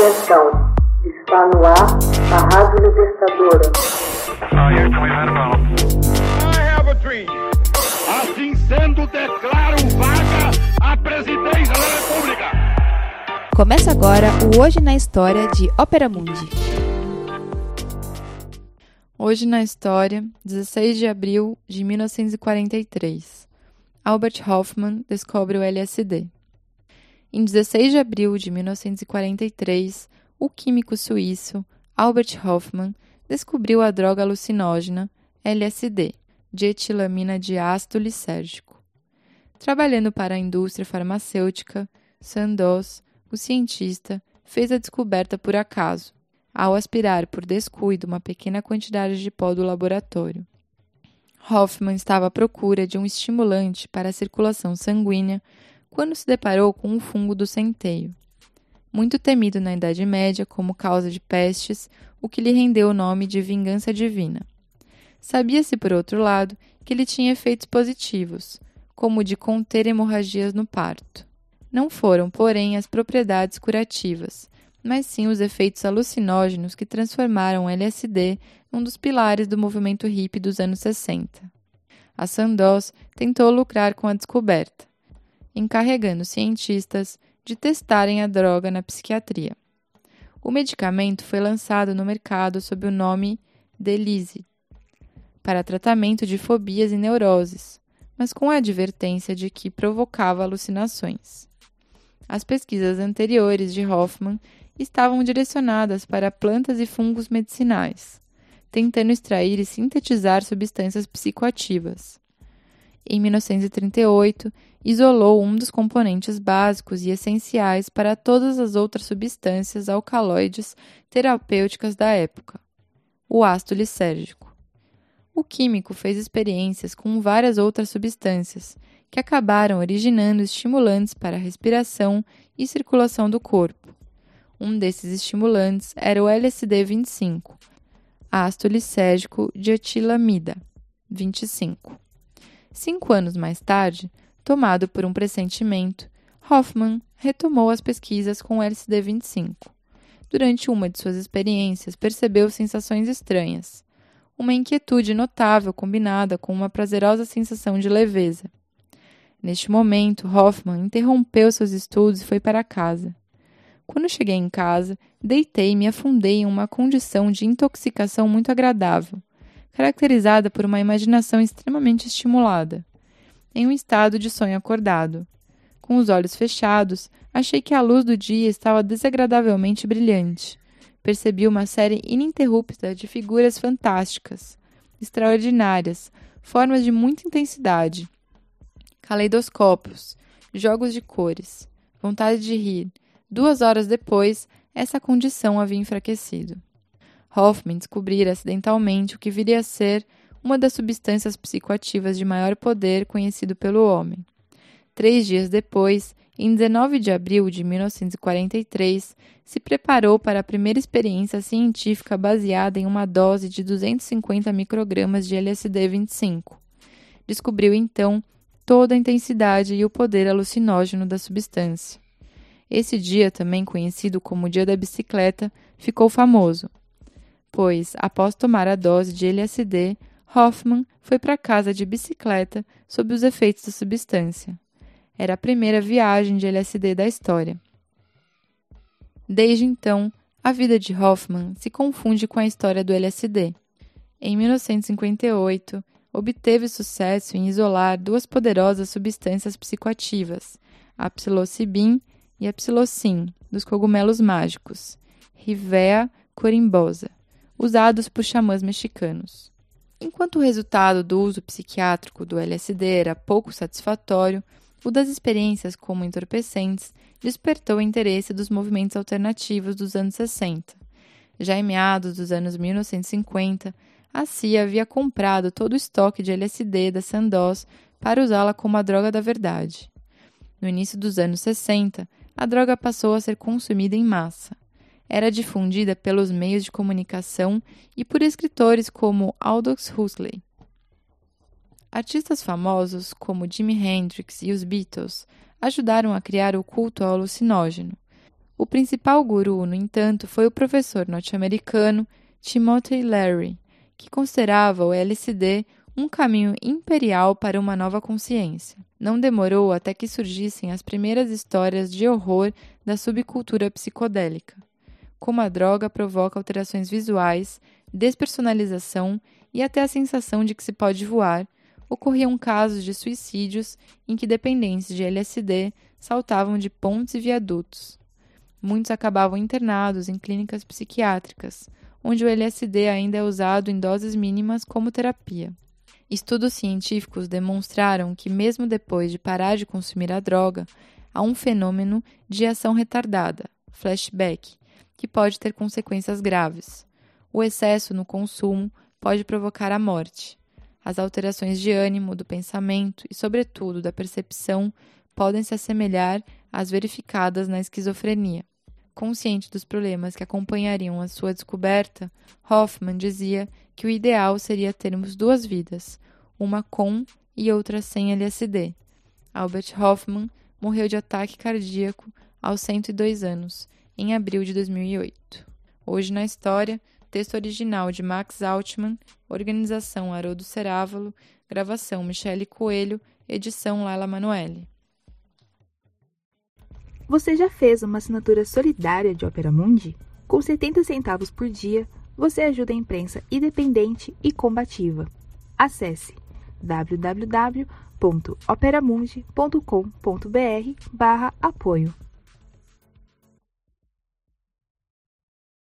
Atenção, está no ar a Rádio Libertadora. Assim sendo, declaro vaga a presidência da República. Começa agora o Hoje na História de Ópera Mundi. Hoje na História, 16 de abril de 1943. Albert Hoffman descobre o LSD. Em 16 de abril de 1943, o químico suíço Albert Hoffman descobriu a droga alucinógena LSD, de etilamina de ácido lisérgico. Trabalhando para a indústria farmacêutica, Sandoz, o cientista, fez a descoberta por acaso, ao aspirar por descuido uma pequena quantidade de pó do laboratório. Hoffman estava à procura de um estimulante para a circulação sanguínea quando se deparou com o fungo do centeio. Muito temido na Idade Média como causa de pestes, o que lhe rendeu o nome de vingança divina. Sabia-se, por outro lado, que ele tinha efeitos positivos, como o de conter hemorragias no parto. Não foram, porém, as propriedades curativas, mas sim os efeitos alucinógenos que transformaram o LSD num dos pilares do movimento hippie dos anos 60. A Sandoz tentou lucrar com a descoberta, encarregando cientistas de testarem a droga na psiquiatria. O medicamento foi lançado no mercado sob o nome Delise, para tratamento de fobias e neuroses, mas com a advertência de que provocava alucinações. As pesquisas anteriores de Hoffman estavam direcionadas para plantas e fungos medicinais, tentando extrair e sintetizar substâncias psicoativas. Em 1938, isolou um dos componentes básicos e essenciais para todas as outras substâncias alcaloides terapêuticas da época, o ácido lisérgico. O químico fez experiências com várias outras substâncias, que acabaram originando estimulantes para a respiração e circulação do corpo. Um desses estimulantes era o LSD-25, ácido lisérgico de etilamida, 25. Cinco anos mais tarde, tomado por um pressentimento, Hoffman retomou as pesquisas com o LSD-25. Durante uma de suas experiências, percebeu sensações estranhas. Uma inquietude notável combinada com uma prazerosa sensação de leveza. Neste momento, Hoffman interrompeu seus estudos e foi para casa. Quando cheguei em casa, deitei e me afundei em uma condição de intoxicação muito agradável, caracterizada por uma imaginação extremamente estimulada, em um estado de sonho acordado. Com os olhos fechados, achei que a luz do dia estava desagradavelmente brilhante. Percebi uma série ininterrupta de figuras fantásticas, extraordinárias, formas de muita intensidade, caleidoscópios, jogos de cores, vontade de rir. Duas horas depois, essa condição havia enfraquecido. Hoffman descobrira acidentalmente o que viria a ser uma das substâncias psicoativas de maior poder conhecido pelo homem. Três dias depois, em 19 de abril de 1943, se preparou para a primeira experiência científica baseada em uma dose de 250 microgramas de LSD-25. Descobriu então toda a intensidade e o poder alucinógeno da substância. Esse dia, também conhecido como Dia da Bicicleta, ficou famoso, pois, após tomar a dose de LSD, Hoffman foi para casa de bicicleta sob os efeitos da substância. Era a primeira viagem de LSD da história. Desde então, a vida de Hoffman se confunde com a história do LSD. Em 1958, obteve sucesso em isolar duas poderosas substâncias psicoativas, a psilocibin e a psilocin, dos cogumelos mágicos, Rivea corimbosa, usados por xamãs mexicanos. Enquanto o resultado do uso psiquiátrico do LSD era pouco satisfatório, o das experiências como entorpecentes despertou o interesse dos movimentos alternativos dos anos 60. Já em meados dos anos 1950, a CIA havia comprado todo o estoque de LSD da Sandoz para usá-la como a droga da verdade. No início dos anos 60, a droga passou a ser consumida em massa. Era difundida pelos meios de comunicação e por escritores como Aldous Huxley. Artistas famosos como Jimi Hendrix e os Beatles ajudaram a criar o culto ao alucinógeno. O principal guru, no entanto, foi o professor norte-americano Timothy Leary, que considerava o LSD um caminho imperial para uma nova consciência. Não demorou até que surgissem as primeiras histórias de horror da subcultura psicodélica. Como a droga provoca alterações visuais, despersonalização e até a sensação de que se pode voar, ocorriam casos de suicídios em que dependentes de LSD saltavam de pontes e viadutos. Muitos acabavam internados em clínicas psiquiátricas, onde o LSD ainda é usado em doses mínimas como terapia. Estudos científicos demonstraram que, mesmo depois de parar de consumir a droga, há um fenômeno de ação retardada, flashback, que pode ter consequências graves. O excesso no consumo pode provocar a morte. As alterações de ânimo, do pensamento e, sobretudo, da percepção podem se assemelhar às verificadas na esquizofrenia. Consciente dos problemas que acompanhariam a sua descoberta, Hoffman dizia que o ideal seria termos duas vidas, uma com e outra sem LSD. Albert Hoffman morreu de ataque cardíaco aos 102 anos, em abril de 2008. Hoje na história, texto original de Max Altman, organização Haroldo Cerávalo, gravação Michele Coelho, edição Laila Manoeli. Você já fez uma assinatura solidária de Opera Mundi? Com 70 centavos por dia, você ajuda a imprensa independente e combativa. Acesse www.operamundi.com.br/apoio.